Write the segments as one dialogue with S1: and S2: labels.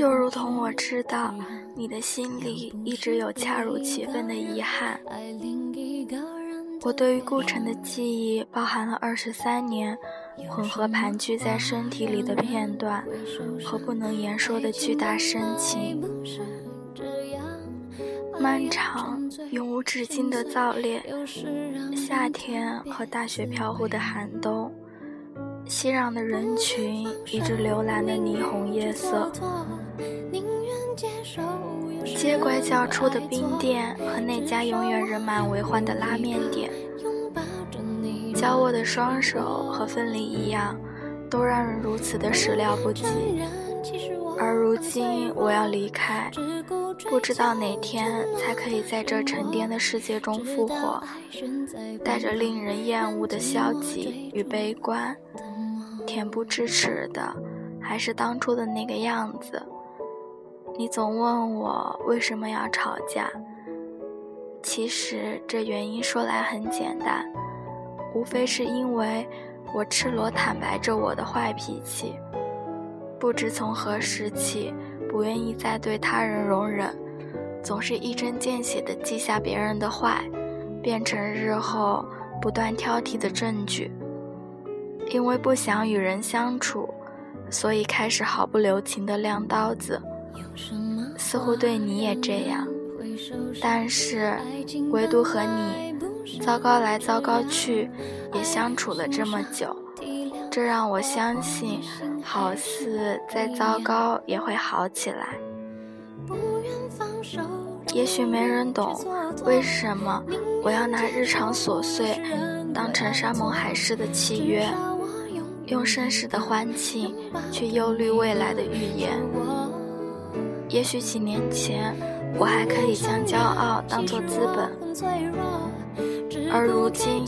S1: 就如同我知道你的心里一直有恰如其分的遗憾。我对于顾城的记忆包含了二十三年混合盘踞在身体里的片段和不能言说的巨大深情。漫长永无止境的早恋，夏天和大雪飘忽的寒冬，熙攘的人群，一直流蓝的霓虹夜色，街拐角处的冰店和那家永远人满为患的拉面店，交握的双手和分离一样，都让人如此的始料不及。而如今我要离开，不知道哪天才可以在这沉淀的世界中复活，带着令人厌恶的消极与悲观，恬不知耻的，还是当初的那个样子。你总问我为什么要吵架，其实这原因说来很简单，无非是因为我赤裸坦白着我的坏脾气。不知从何时起，不愿意再对他人容忍，总是一针见血地记下别人的坏，变成日后不断挑剔的证据。因为不想与人相处，所以开始毫不留情地亮刀子。似乎对你也这样，但是唯独和你，糟糕来糟糕去，也相处了这么久。这让我相信，好似再糟糕也会好起来。也许没人懂为什么我要拿日常琐碎当成山盟海誓的契约，用盛世的欢庆去忧虑未来的预言。也许几年前我还可以将骄傲当作资本，而如今。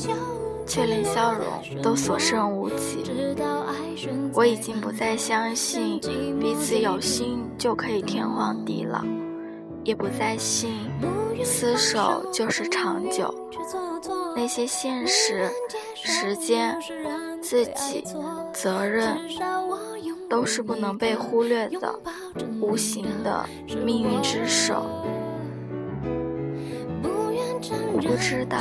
S1: 却连笑容都所剩无几。我已经不再相信彼此有心就可以天荒地老，也不再信厮守就是长久。那些现实、时间、自己、责任，都是不能被忽略的无形的命运之手。我不知道。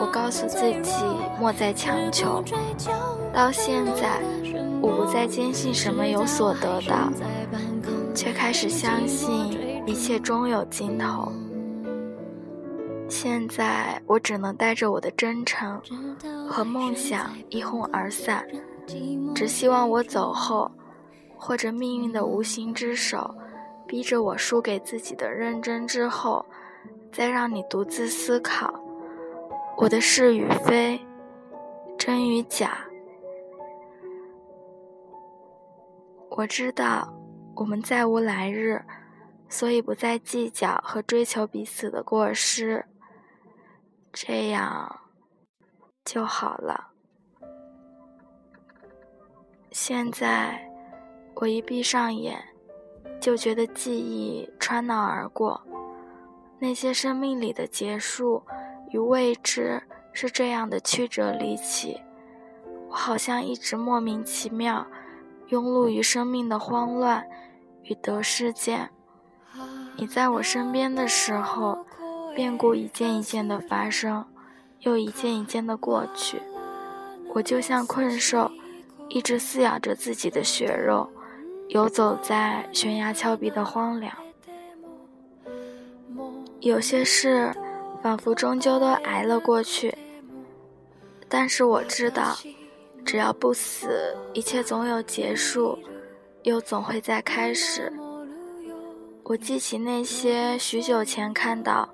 S1: 我告诉自己莫再强求，到现在我不再坚信什么有所得到，却开始相信一切终有尽头。现在我只能带着我的真诚和梦想一哄而散，只希望我走后，或者命运的无形之手逼着我输给自己的认真之后，再让你独自思考。我的是与非，真与假，我知道我们再无来日，所以不再计较和追求彼此的过失，这样就好了。现在我一闭上眼，就觉得记忆穿脑而过，那些生命里的结束。与未知是这样的曲折离奇，我好像一直莫名其妙，庸碌于生命的慌乱与得失间。你在我身边的时候，变故一件一件的发生，又一件一件的过去。我就像困兽，一直撕咬着自己的血肉，游走在悬崖峭壁的荒凉。有些事。仿佛终究都挨了过去，但是我知道，只要不死，一切总有结束，又总会再开始。我记起那些许久前看到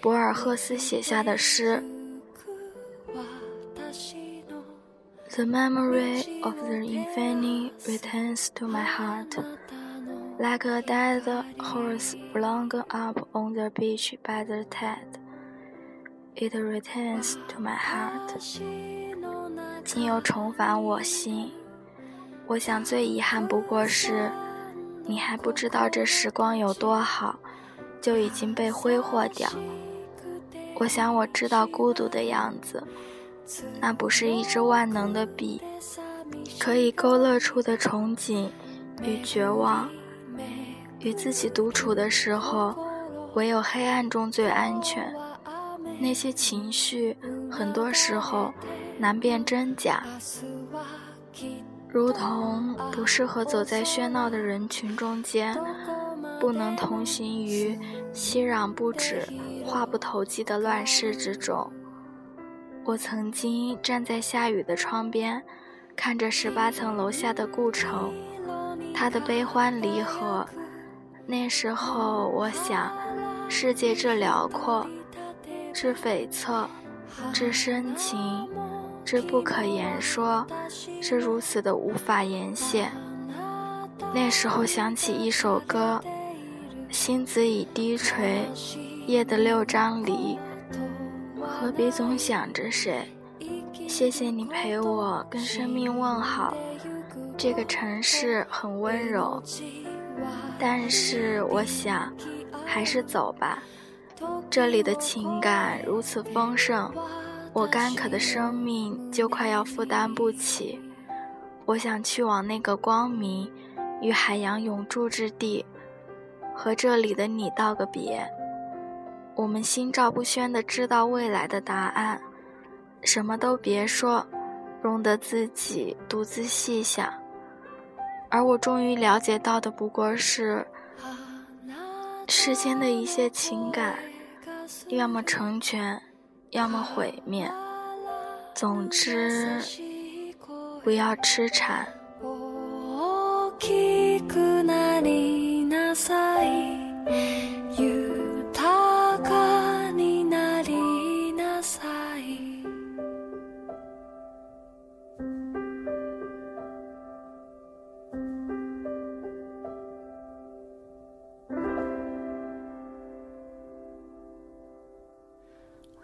S1: 博尔赫斯写下的诗：“The memory of the infinite returns to my heart, like a dead horse blown up on the beach by the tide.” It returns to my heart，今又重返我心。我想最遗憾不过是，你还不知道这时光有多好，就已经被挥霍掉。我想我知道孤独的样子，那不是一支万能的笔，可以勾勒出的憧憬与绝望，与自己独处的时候，唯有黑暗中最安全。那些情绪，很多时候难辨真假，如同不适合走在喧闹的人群中间，不能同行于熙攘不止、话不投机的乱世之中。我曾经站在下雨的窗边，看着十八层楼下的故城，它的悲欢离合。那时候，我想，世界之辽阔。之悱恻，之深情，之不可言说，是如此的无法言谢。那时候想起一首歌：星子已低垂，夜的六张离，何必总想着谁？谢谢你陪我跟生命问好。这个城市很温柔，但是我想，还是走吧。这里的情感如此丰盛，我干渴的生命就快要负担不起。我想去往那个光明与海洋永驻之地，和这里的你道个别。我们心照不宣地知道未来的答案，什么都别说，容得自己独自细想。而我终于了解到的，不过是世间的一些情感。要么成全，要么毁灭。总之，不要痴缠。さい。豊かになりなさい。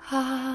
S1: ああ